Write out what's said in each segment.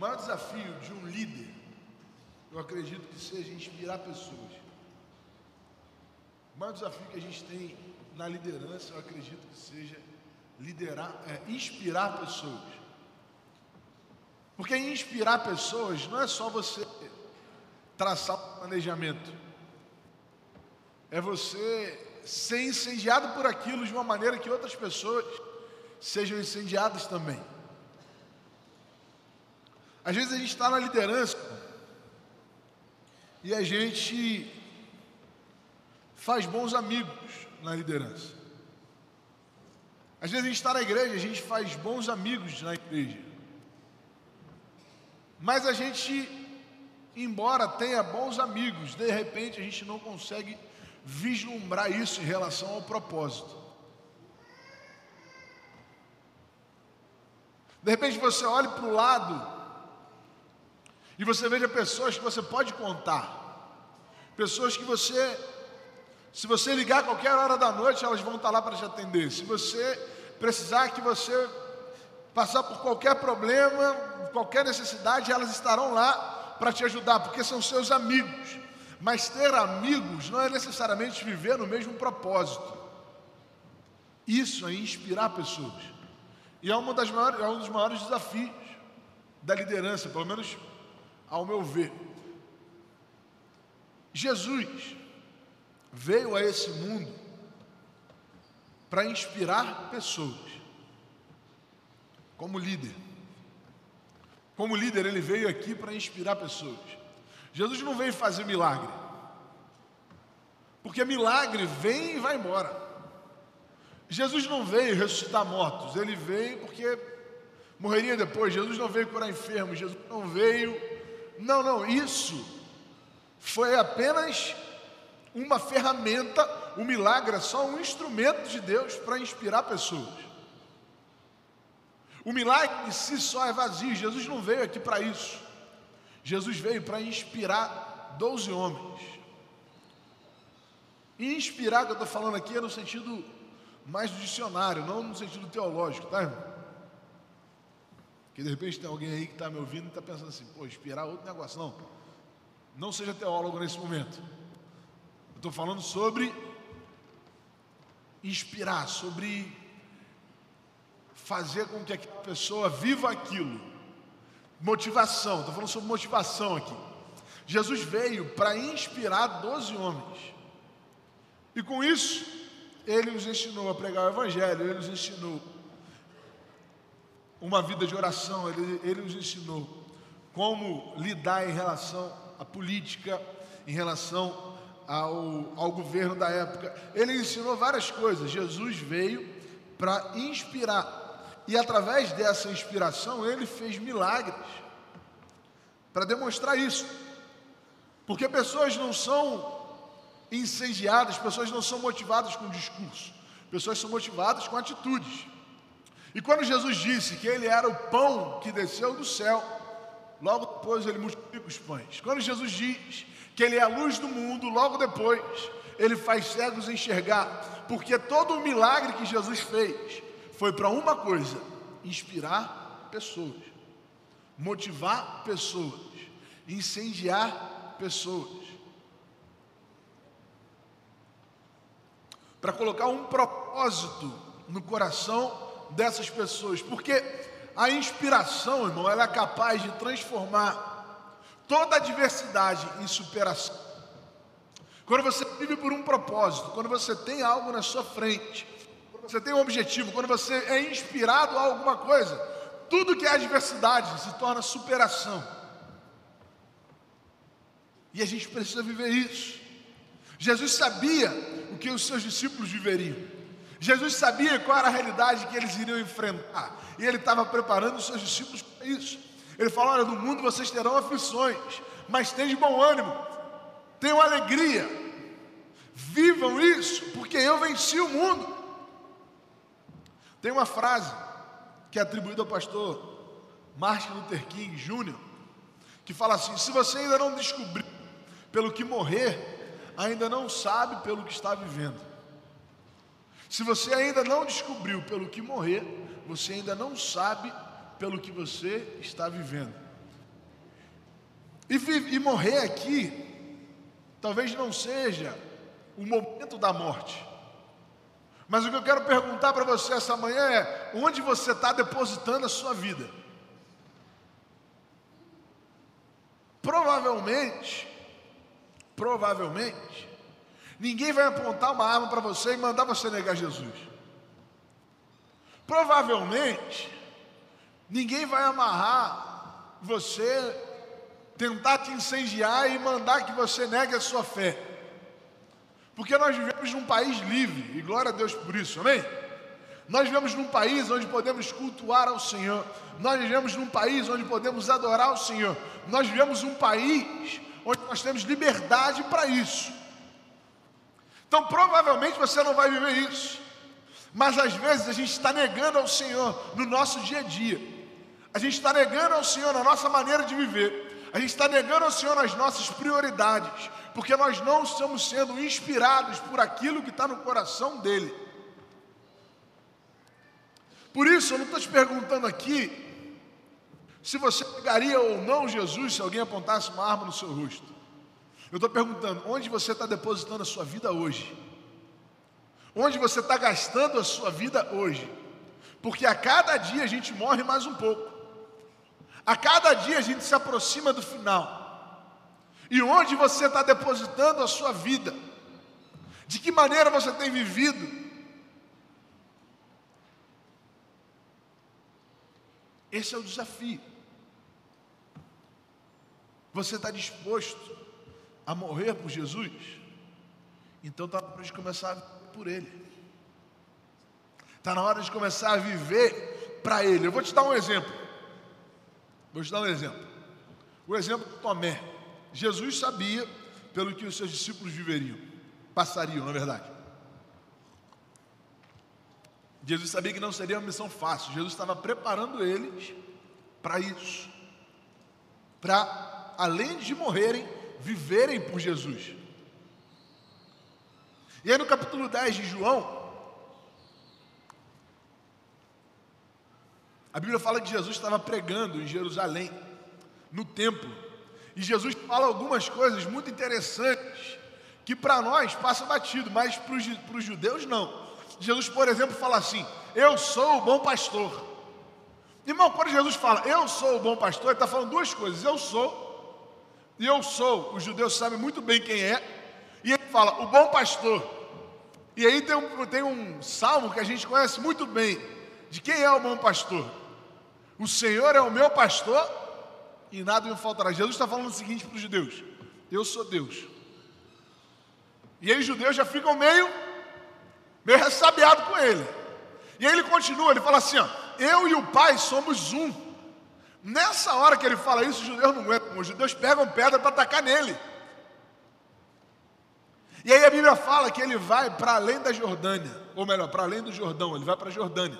maior desafio de um líder, eu acredito que seja inspirar pessoas. O maior desafio que a gente tem na liderança, eu acredito que seja liderar, é, inspirar pessoas. Porque inspirar pessoas não é só você traçar um planejamento, é você ser incendiado por aquilo de uma maneira que outras pessoas sejam incendiadas também. Às vezes a gente está na liderança e a gente faz bons amigos na liderança. Às vezes a gente está na igreja, a gente faz bons amigos na igreja. Mas a gente, embora tenha bons amigos, de repente a gente não consegue vislumbrar isso em relação ao propósito. De repente você olha para o lado e você veja pessoas que você pode contar, pessoas que você, se você ligar a qualquer hora da noite, elas vão estar lá para te atender. Se você precisar que você passar por qualquer problema, qualquer necessidade, elas estarão lá para te ajudar, porque são seus amigos. Mas ter amigos não é necessariamente viver no mesmo propósito. Isso é inspirar pessoas. E é, uma das maiores, é um dos maiores desafios da liderança, pelo menos ao meu ver. Jesus veio a esse mundo para inspirar pessoas, como líder. Como líder, ele veio aqui para inspirar pessoas. Jesus não veio fazer milagre, porque milagre vem e vai embora. Jesus não veio ressuscitar mortos, ele veio porque morreria depois. Jesus não veio curar enfermos, Jesus não veio não, não, isso foi apenas uma ferramenta, o um milagre é só um instrumento de Deus para inspirar pessoas. O milagre em si só é vazio, Jesus não veio aqui para isso. Jesus veio para inspirar doze homens. Inspirar que eu estou falando aqui é no sentido mais do dicionário, não no sentido teológico, tá, irmão? Que de repente tem alguém aí que está me ouvindo e está pensando assim, pô, inspirar outro negócio. Não. Não seja teólogo nesse momento. Eu estou falando sobre inspirar, sobre fazer com que a pessoa viva aquilo. Motivação, estou falando sobre motivação aqui. Jesus veio para inspirar doze homens. E com isso, ele os ensinou a pregar o Evangelho, ele os ensinou uma vida de oração, ele, ele nos ensinou como lidar em relação à política, em relação ao, ao governo da época. Ele ensinou várias coisas. Jesus veio para inspirar, e através dessa inspiração, ele fez milagres para demonstrar isso. Porque pessoas não são incendiadas, pessoas não são motivadas com discurso, pessoas são motivadas com atitudes. E quando Jesus disse que ele era o pão que desceu do céu, logo depois ele multiplica os pães. Quando Jesus diz que ele é a luz do mundo, logo depois ele faz cegos enxergar, porque todo o milagre que Jesus fez foi para uma coisa: inspirar pessoas, motivar pessoas, incendiar pessoas. Para colocar um propósito no coração dessas pessoas, porque a inspiração, irmão, ela é capaz de transformar toda adversidade em superação. Quando você vive por um propósito, quando você tem algo na sua frente, quando você tem um objetivo, quando você é inspirado a alguma coisa, tudo que é adversidade se torna superação. E a gente precisa viver isso. Jesus sabia o que os seus discípulos viveriam. Jesus sabia qual era a realidade que eles iriam enfrentar, e ele estava preparando os seus discípulos para isso. Ele falou: Olha, no mundo vocês terão aflições, mas tenham bom ânimo, tenham alegria, vivam isso, porque eu venci o mundo. Tem uma frase que é atribuída ao pastor Martin Luther King Jr., que fala assim: se você ainda não descobriu pelo que morrer, ainda não sabe pelo que está vivendo. Se você ainda não descobriu pelo que morrer, você ainda não sabe pelo que você está vivendo. E, e morrer aqui, talvez não seja o momento da morte. Mas o que eu quero perguntar para você essa manhã é: onde você está depositando a sua vida? Provavelmente, provavelmente, ninguém vai apontar uma arma para você e mandar você negar Jesus. Provavelmente, ninguém vai amarrar você, tentar te incendiar e mandar que você negue a sua fé. Porque nós vivemos num país livre, e glória a Deus por isso, amém? Nós vivemos num país onde podemos cultuar ao Senhor, nós vivemos num país onde podemos adorar o Senhor, nós vivemos num país onde nós temos liberdade para isso. Então, provavelmente você não vai viver isso, mas às vezes a gente está negando ao Senhor no nosso dia a dia, a gente está negando ao Senhor na nossa maneira de viver, a gente está negando ao Senhor nas nossas prioridades, porque nós não estamos sendo inspirados por aquilo que está no coração dele. Por isso, eu não estou te perguntando aqui se você pegaria ou não Jesus se alguém apontasse uma arma no seu rosto. Eu estou perguntando onde você está depositando a sua vida hoje. Onde você está gastando a sua vida hoje. Porque a cada dia a gente morre mais um pouco. A cada dia a gente se aproxima do final. E onde você está depositando a sua vida? De que maneira você tem vivido? Esse é o desafio. Você está disposto a morrer por Jesus? Então está na hora de começar a viver por Ele. Está na hora de começar a viver para Ele. Eu vou te dar um exemplo. Vou te dar um exemplo. O exemplo do Tomé. Jesus sabia pelo que os seus discípulos viveriam, passariam, na verdade. Jesus sabia que não seria uma missão fácil. Jesus estava preparando eles para isso. Para, além de morrerem, viverem por Jesus. E aí no capítulo 10 de João, a Bíblia fala que Jesus estava pregando em Jerusalém, no templo. E Jesus fala algumas coisas muito interessantes que para nós passa batido, mas para os judeus não. Jesus, por exemplo, fala assim: Eu sou o bom pastor. Irmão, quando Jesus fala eu sou o bom pastor, ele está falando duas coisas: eu sou, e eu sou. Os judeus sabem muito bem quem é, e ele fala o bom pastor. E aí tem um, tem um salmo que a gente conhece muito bem: de quem é o bom pastor? O Senhor é o meu pastor e nada me faltará. Jesus está falando o seguinte para os judeus: Eu sou Deus. E aí os judeus já ficam meio, meio ressabiados com ele. E aí ele continua, ele fala assim: ó, Eu e o Pai somos um. Nessa hora que ele fala isso, os judeus não aguentam, os judeus pegam pedra para atacar nele. E aí a Bíblia fala que ele vai para além da Jordânia, ou melhor, para além do Jordão, ele vai para a Jordânia.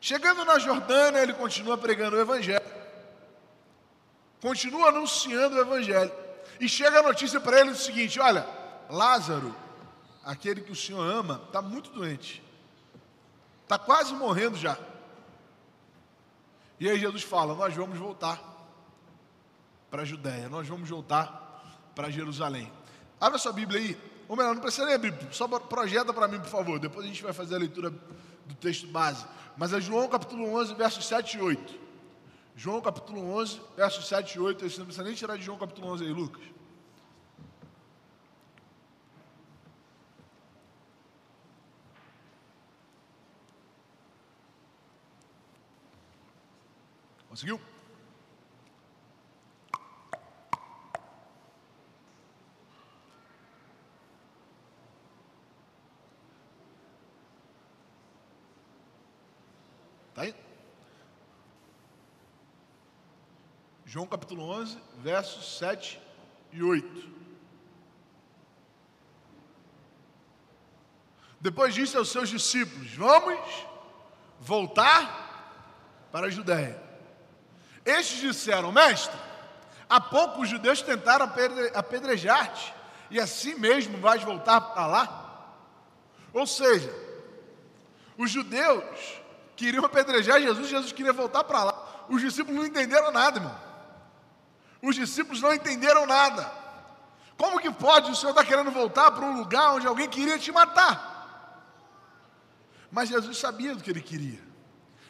Chegando na Jordânia, ele continua pregando o Evangelho, continua anunciando o Evangelho, e chega a notícia para ele o seguinte: olha, Lázaro, aquele que o Senhor ama, está muito doente, está quase morrendo já. E aí Jesus fala: Nós vamos voltar para a Judéia, nós vamos voltar para Jerusalém. Abra sua Bíblia aí, ou melhor, não precisa ler a Bíblia, só projeta para mim, por favor, depois a gente vai fazer a leitura do texto base mas é João capítulo 11, versos 7 e 8. João capítulo 11, versos 7 e 8. Você não precisa nem tirar de João capítulo 11 aí, Lucas. Conseguiu? Está aí? João capítulo 11, versos 7 e 8. Depois disse aos seus discípulos: Vamos voltar para a Judéia. Estes disseram: Mestre, há pouco os judeus tentaram apedrejar-te, e assim mesmo vais voltar para lá? Ou seja, os judeus queriam apedrejar Jesus, Jesus queria voltar para lá. Os discípulos não entenderam nada, irmão. Os discípulos não entenderam nada. Como que pode o Senhor estar querendo voltar para um lugar onde alguém queria te matar? Mas Jesus sabia do que ele queria.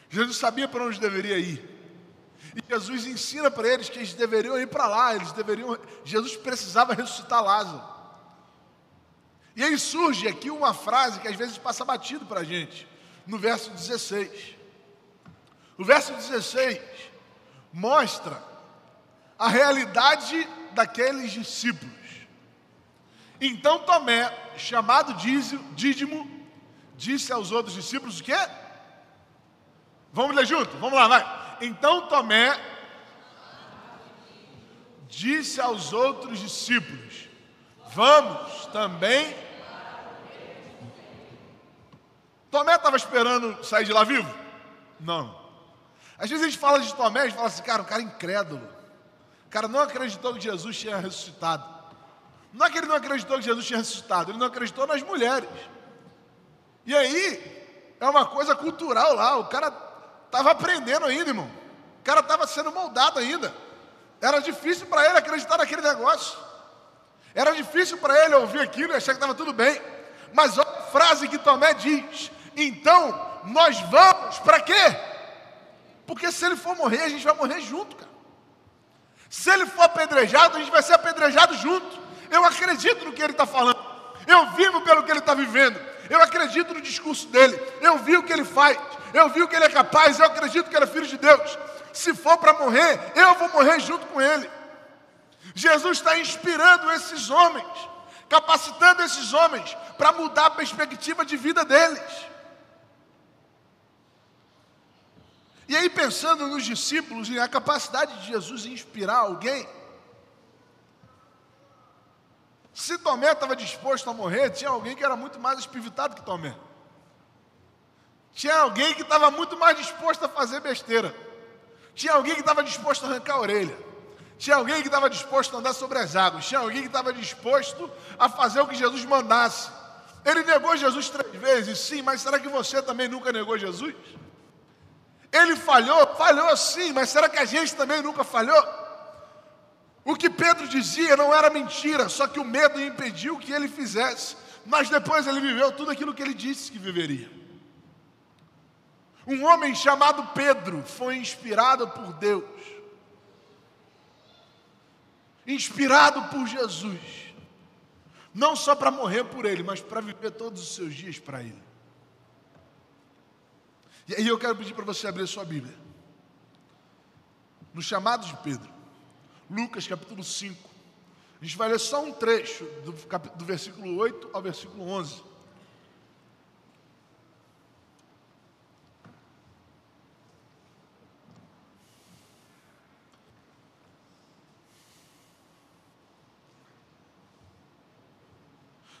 Jesus sabia para onde deveria ir. E Jesus ensina para eles que eles deveriam ir para lá, eles deveriam. Jesus precisava ressuscitar Lázaro. E aí surge aqui uma frase que às vezes passa batido para a gente, no verso 16. O verso 16 mostra a realidade daqueles discípulos. Então Tomé, chamado Dídimo, disse aos outros discípulos o quê? Vamos ler junto, vamos lá, vai. Então Tomé disse aos outros discípulos: Vamos também. Tomé estava esperando sair de lá vivo? Não. Às vezes a gente fala de Tomé, a gente fala assim, cara, o cara é incrédulo. O cara não acreditou que Jesus tinha ressuscitado. Não é que ele não acreditou que Jesus tinha ressuscitado, ele não acreditou nas mulheres. E aí, é uma coisa cultural lá, o cara estava aprendendo ainda, irmão. O cara estava sendo moldado ainda. Era difícil para ele acreditar naquele negócio. Era difícil para ele ouvir aquilo e achar que estava tudo bem. Mas olha a frase que Tomé diz: então nós vamos para quê? Porque se ele for morrer, a gente vai morrer junto, cara. Se ele for apedrejado, a gente vai ser apedrejado junto. Eu acredito no que ele está falando. Eu vivo pelo que ele está vivendo. Eu acredito no discurso dele. Eu vi o que ele faz. Eu vi o que ele é capaz. Eu acredito que ele é filho de Deus. Se for para morrer, eu vou morrer junto com ele. Jesus está inspirando esses homens, capacitando esses homens para mudar a perspectiva de vida deles. E aí, pensando nos discípulos e a capacidade de Jesus inspirar alguém, se Tomé estava disposto a morrer, tinha alguém que era muito mais espivitado que Tomé. Tinha alguém que estava muito mais disposto a fazer besteira. Tinha alguém que estava disposto a arrancar a orelha. Tinha alguém que estava disposto a andar sobre as águas. Tinha alguém que estava disposto a fazer o que Jesus mandasse. Ele negou Jesus três vezes, sim, mas será que você também nunca negou Jesus? Ele falhou? Falhou sim, mas será que a gente também nunca falhou? O que Pedro dizia não era mentira, só que o medo impediu que ele fizesse. Mas depois ele viveu tudo aquilo que ele disse que viveria. Um homem chamado Pedro foi inspirado por Deus, inspirado por Jesus, não só para morrer por ele, mas para viver todos os seus dias para ele. E aí eu quero pedir para você abrir a sua Bíblia, no chamado de Pedro. Lucas capítulo 5. A gente vai ler só um trecho do, do versículo 8 ao versículo 11.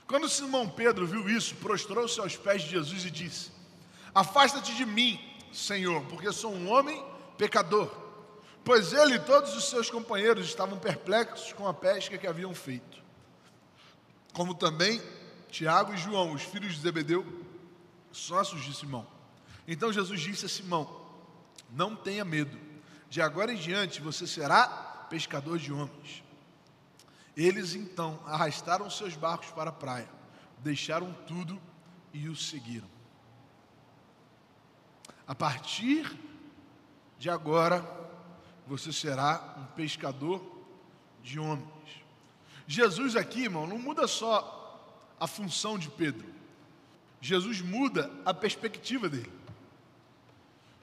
Quando Simão Pedro viu isso, prostrou-se aos pés de Jesus e disse: Afasta-te de mim, Senhor, porque sou um homem pecador pois ele e todos os seus companheiros estavam perplexos com a pesca que haviam feito. Como também Tiago e João, os filhos de Zebedeu, sócios de Simão. Então Jesus disse a Simão: Não tenha medo, de agora em diante você será pescador de homens. Eles então arrastaram seus barcos para a praia, deixaram tudo e o seguiram. A partir de agora, você será um pescador de homens. Jesus aqui, irmão, não muda só a função de Pedro. Jesus muda a perspectiva dele.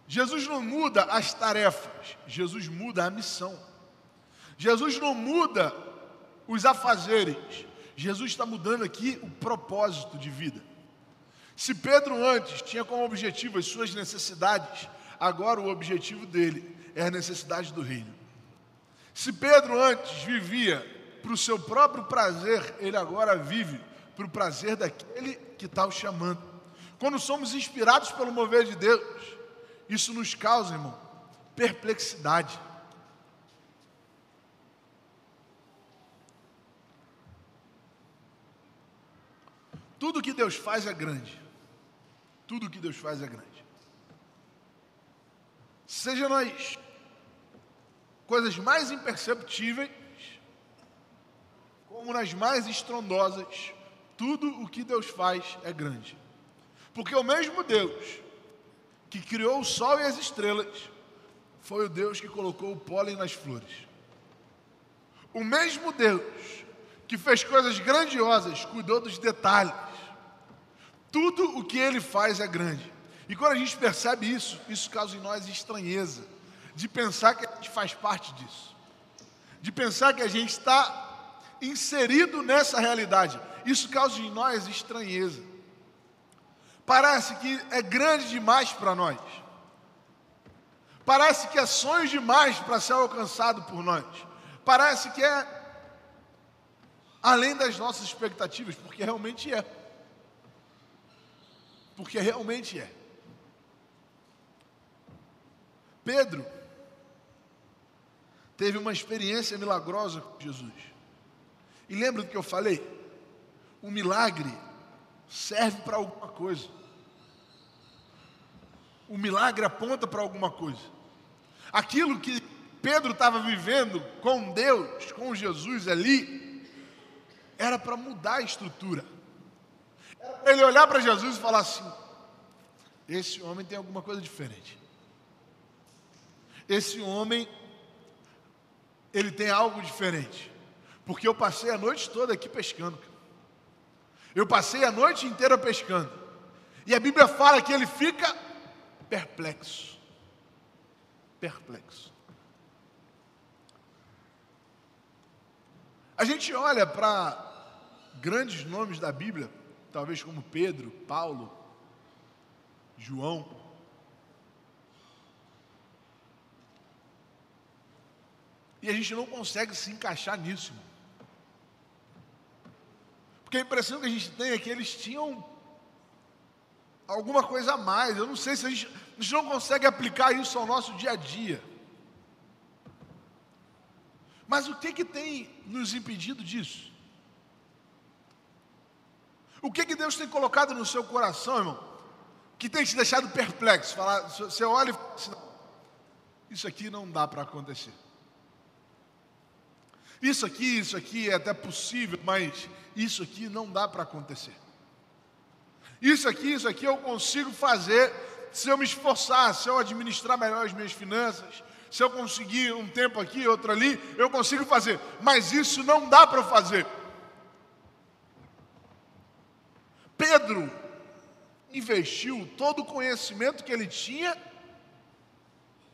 Jesus não muda as tarefas, Jesus muda a missão. Jesus não muda os afazeres, Jesus está mudando aqui o propósito de vida. Se Pedro antes tinha como objetivo as suas necessidades, agora o objetivo dele é a necessidade do reino. Se Pedro antes vivia para o seu próprio prazer, ele agora vive para o prazer daquele que está o chamando. Quando somos inspirados pelo mover de Deus, isso nos causa, irmão, perplexidade. Tudo que Deus faz é grande. Tudo que Deus faz é grande. Seja nós coisas mais imperceptíveis, como nas mais estrondosas, tudo o que Deus faz é grande. Porque o mesmo Deus que criou o sol e as estrelas foi o Deus que colocou o pólen nas flores. O mesmo Deus que fez coisas grandiosas, cuidou dos detalhes. Tudo o que ele faz é grande. E quando a gente percebe isso, isso causa em nós estranheza, de pensar que a gente faz parte disso, de pensar que a gente está inserido nessa realidade. Isso causa em nós estranheza. Parece que é grande demais para nós. Parece que é sonho demais para ser alcançado por nós. Parece que é além das nossas expectativas, porque realmente é. Porque realmente é. Pedro teve uma experiência milagrosa com Jesus. E lembra do que eu falei? O milagre serve para alguma coisa. O milagre aponta para alguma coisa. Aquilo que Pedro estava vivendo com Deus, com Jesus ali, era para mudar a estrutura. Era para ele olhar para Jesus e falar assim: esse homem tem alguma coisa diferente. Esse homem, ele tem algo diferente. Porque eu passei a noite toda aqui pescando. Eu passei a noite inteira pescando. E a Bíblia fala que ele fica perplexo. Perplexo. A gente olha para grandes nomes da Bíblia, talvez como Pedro, Paulo, João. E a gente não consegue se encaixar nisso. Porque a impressão que a gente tem é que eles tinham alguma coisa a mais. Eu não sei se a gente, a gente não consegue aplicar isso ao nosso dia a dia. Mas o que, que tem nos impedido disso? O que, que Deus tem colocado no seu coração, irmão, que tem te deixado perplexo? Falar, você olha e fala assim, isso aqui não dá para acontecer. Isso aqui, isso aqui é até possível, mas isso aqui não dá para acontecer. Isso aqui, isso aqui eu consigo fazer se eu me esforçar, se eu administrar melhor as minhas finanças, se eu conseguir um tempo aqui, outro ali, eu consigo fazer. Mas isso não dá para fazer. Pedro investiu todo o conhecimento que ele tinha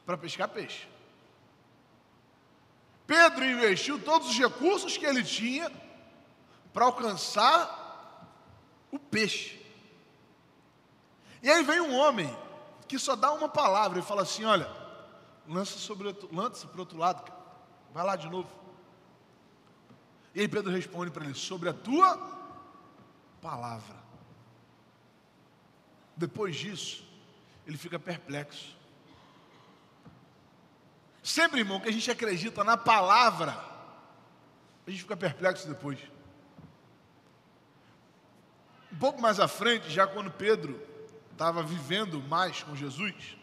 para pescar peixe. Pedro investiu todos os recursos que ele tinha para alcançar o peixe. E aí vem um homem que só dá uma palavra e fala assim: Olha, lança sobre lança para o outro lado, vai lá de novo. E aí Pedro responde para ele: sobre a tua palavra. Depois disso, ele fica perplexo. Sempre, irmão, que a gente acredita na palavra, a gente fica perplexo depois. Um pouco mais à frente, já quando Pedro estava vivendo mais com Jesus,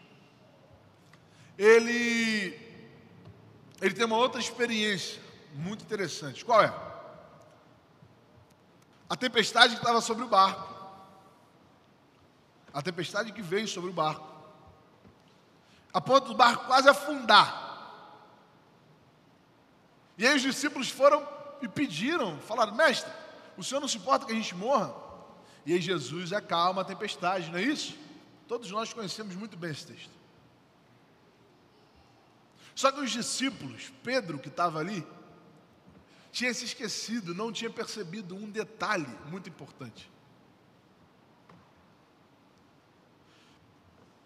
ele, ele tem uma outra experiência muito interessante. Qual é? A tempestade que estava sobre o barco. A tempestade que veio sobre o barco. A ponto do barco quase afundar. E aí os discípulos foram e pediram, falaram, mestre, o senhor não se importa que a gente morra? E aí Jesus acalma a tempestade, não é isso? Todos nós conhecemos muito bem esse texto. Só que os discípulos, Pedro que estava ali, tinha se esquecido, não tinha percebido um detalhe muito importante.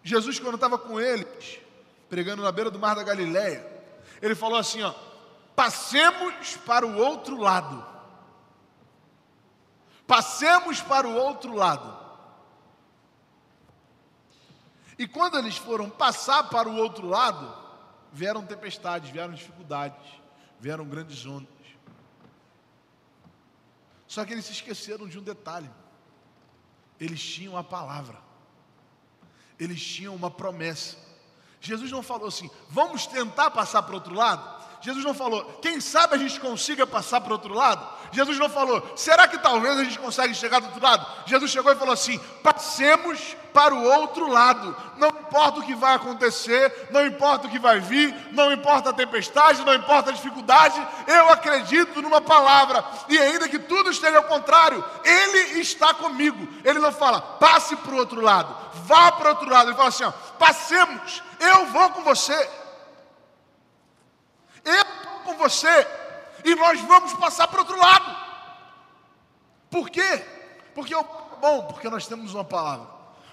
Jesus, quando estava com eles, pregando na beira do mar da Galileia, ele falou assim: ó, passemos para o outro lado. Passemos para o outro lado. E quando eles foram passar para o outro lado, vieram tempestades, vieram dificuldades, vieram grandes ondas. Só que eles se esqueceram de um detalhe: eles tinham a palavra, eles tinham uma promessa. Jesus não falou assim, vamos tentar passar para o outro lado? Jesus não falou, quem sabe a gente consiga passar para o outro lado? Jesus não falou, será que talvez a gente consiga chegar do outro lado? Jesus chegou e falou assim: passemos para o outro lado. Não importa o que vai acontecer, não importa o que vai vir, não importa a tempestade, não importa a dificuldade, eu acredito numa palavra, e ainda que tudo esteja ao contrário, Ele está comigo. Ele não fala, passe para o outro lado, vá para o outro lado. Ele fala assim: ó, passemos, eu vou com você. Com você e nós vamos passar para o outro lado. Por quê? Porque o bom, porque nós temos uma palavra.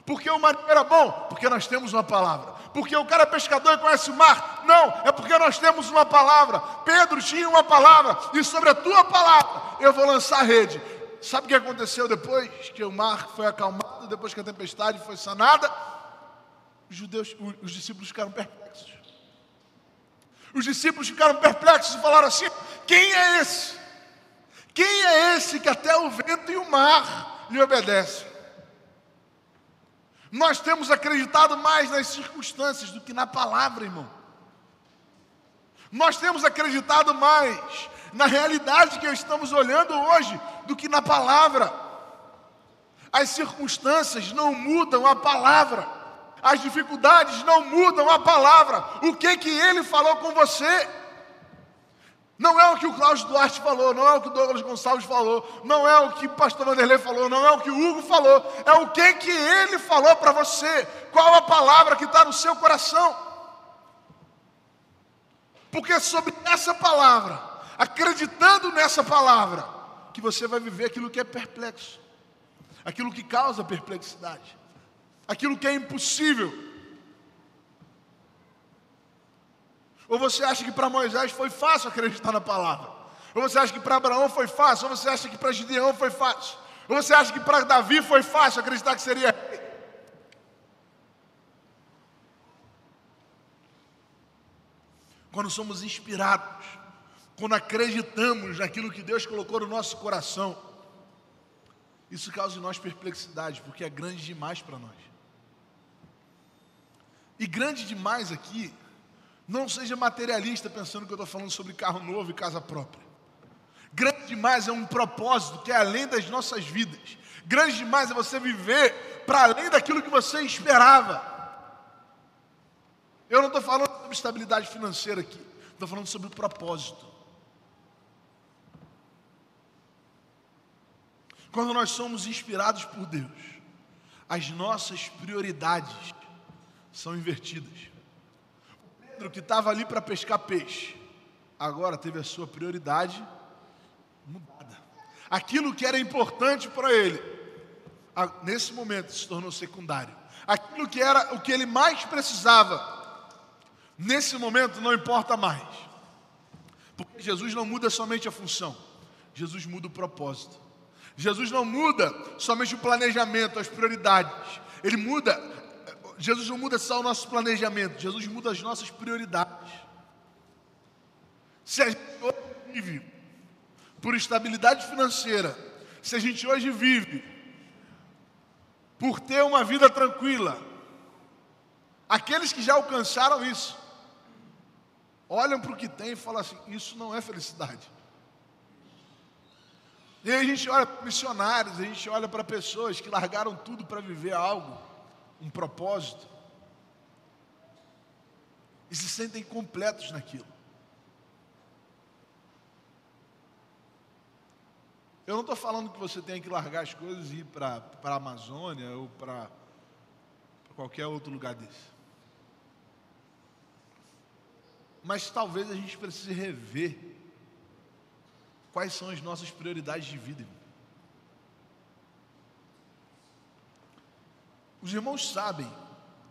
Porque o marinheiro era bom, porque nós temos uma palavra. Porque o cara é pescador e conhece o mar. Não, é porque nós temos uma palavra. Pedro tinha uma palavra, e sobre a tua palavra eu vou lançar a rede. Sabe o que aconteceu depois que o mar foi acalmado, depois que a tempestade foi sanada? Os judeus, os discípulos ficaram perplexos. Os discípulos ficaram perplexos e falaram assim: Quem é esse? Quem é esse que até o vento e o mar lhe obedecem? Nós temos acreditado mais nas circunstâncias do que na palavra, irmão. Nós temos acreditado mais na realidade que estamos olhando hoje do que na palavra. As circunstâncias não mudam a palavra. As dificuldades não mudam a palavra. O que que ele falou com você? Não é o que o Cláudio Duarte falou, não é o que o Douglas Gonçalves falou, não é o que o pastor Vanderlei falou, não é o que o Hugo falou, é o que que ele falou para você. Qual a palavra que está no seu coração? Porque é sobre essa palavra, acreditando nessa palavra, que você vai viver aquilo que é perplexo, aquilo que causa perplexidade aquilo que é impossível. Ou você acha que para Moisés foi fácil acreditar na palavra? Ou você acha que para Abraão foi fácil? Ou você acha que para Gideão foi fácil? Ou você acha que para Davi foi fácil acreditar que seria? Quando somos inspirados, quando acreditamos naquilo que Deus colocou no nosso coração, isso causa em nós perplexidade, porque é grande demais para nós. E grande demais aqui, não seja materialista pensando que eu estou falando sobre carro novo e casa própria. Grande demais é um propósito que é além das nossas vidas. Grande demais é você viver para além daquilo que você esperava. Eu não estou falando sobre estabilidade financeira aqui, estou falando sobre o propósito. Quando nós somos inspirados por Deus, as nossas prioridades são invertidas. O Pedro, que estava ali para pescar peixe, agora teve a sua prioridade mudada. Aquilo que era importante para ele, nesse momento se tornou secundário. Aquilo que era o que ele mais precisava, nesse momento não importa mais. Porque Jesus não muda somente a função, Jesus muda o propósito. Jesus não muda somente o planejamento, as prioridades. Ele muda Jesus não muda só o nosso planejamento, Jesus muda as nossas prioridades. Se a gente hoje vive por estabilidade financeira, se a gente hoje vive por ter uma vida tranquila, aqueles que já alcançaram isso, olham para o que tem e falam assim: isso não é felicidade. E aí a gente olha para missionários, a gente olha para pessoas que largaram tudo para viver algo um propósito, e se sentem completos naquilo. Eu não estou falando que você tenha que largar as coisas e ir para a Amazônia ou para qualquer outro lugar desse. Mas talvez a gente precise rever quais são as nossas prioridades de vida. Os irmãos sabem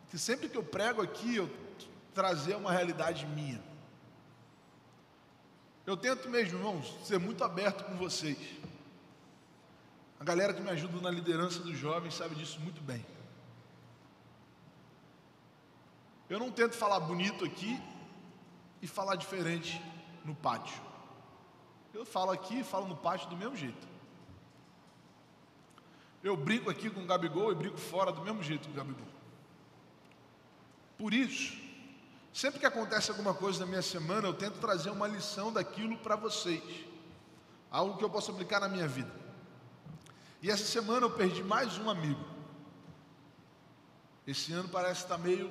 que sempre que eu prego aqui, eu trazer uma realidade minha. Eu tento mesmo, irmãos, ser muito aberto com vocês. A galera que me ajuda na liderança dos jovens sabe disso muito bem. Eu não tento falar bonito aqui e falar diferente no pátio. Eu falo aqui e falo no pátio do mesmo jeito. Eu brinco aqui com o Gabigol e brinco fora do mesmo jeito com o Gabigol. Por isso, Sempre que acontece alguma coisa na minha semana, eu tento trazer uma lição daquilo para vocês. Algo que eu possa aplicar na minha vida. E essa semana eu perdi mais um amigo. Esse ano parece estar meio,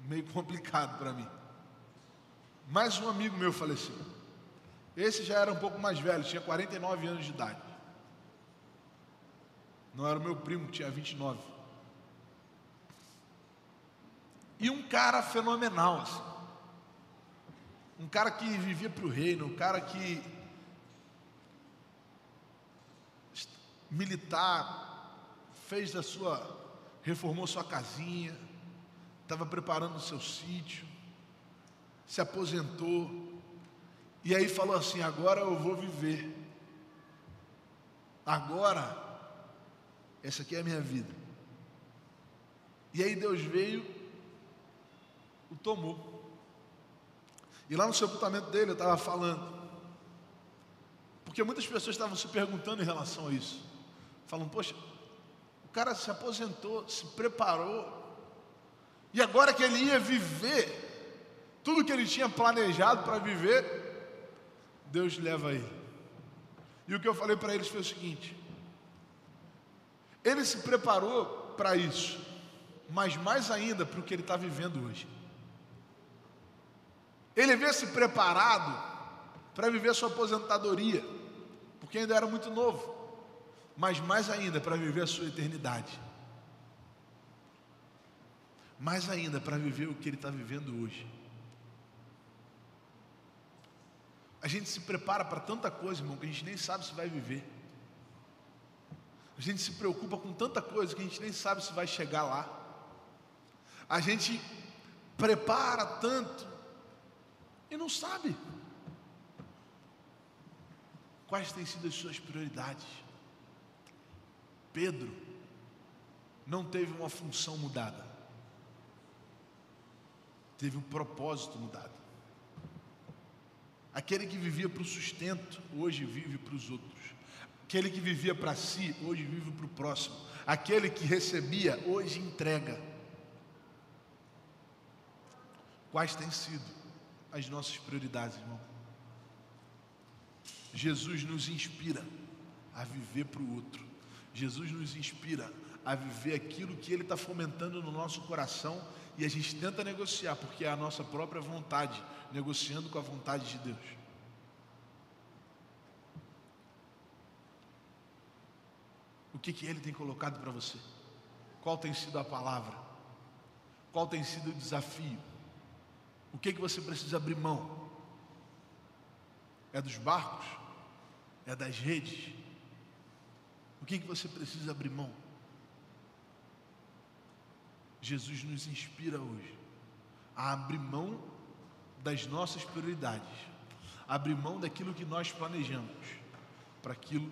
meio complicado para mim. Mais um amigo meu faleceu. Esse já era um pouco mais velho, tinha 49 anos de idade. Não era o meu primo, tinha 29. E um cara fenomenal, assim. Um cara que vivia para o reino, um cara que militar, fez da sua, reformou sua casinha, estava preparando o seu sítio, se aposentou, e aí falou assim: agora eu vou viver, agora, essa aqui é a minha vida. E aí Deus veio, o tomou. E lá no sepultamento dele eu estava falando, porque muitas pessoas estavam se perguntando em relação a isso. Falam, poxa, o cara se aposentou, se preparou, e agora que ele ia viver, tudo que ele tinha planejado para viver, Deus leva ele. E o que eu falei para eles foi o seguinte: ele se preparou para isso, mas mais ainda para o que ele está vivendo hoje. Ele veio se preparado para viver sua aposentadoria, porque ainda era muito novo, mas mais ainda para viver a sua eternidade. Mais ainda para viver o que ele está vivendo hoje. A gente se prepara para tanta coisa, irmão, que a gente nem sabe se vai viver. A gente se preocupa com tanta coisa que a gente nem sabe se vai chegar lá. A gente prepara tanto e não sabe quais têm sido as suas prioridades. Pedro não teve uma função mudada, teve um propósito mudado. Aquele que vivia para o sustento, hoje vive para os outros. Aquele que vivia para si, hoje vive para o próximo. Aquele que recebia, hoje entrega. Quais têm sido as nossas prioridades, irmão? Jesus nos inspira a viver para o outro. Jesus nos inspira a viver aquilo que Ele está fomentando no nosso coração e a gente tenta negociar, porque é a nossa própria vontade negociando com a vontade de Deus. O que, que Ele tem colocado para você? Qual tem sido a palavra? Qual tem sido o desafio? O que, que você precisa abrir mão? É dos barcos? É das redes? O que, que você precisa abrir mão? Jesus nos inspira hoje a abrir mão das nossas prioridades, abrir mão daquilo que nós planejamos para aquilo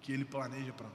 que Ele planeja para nós.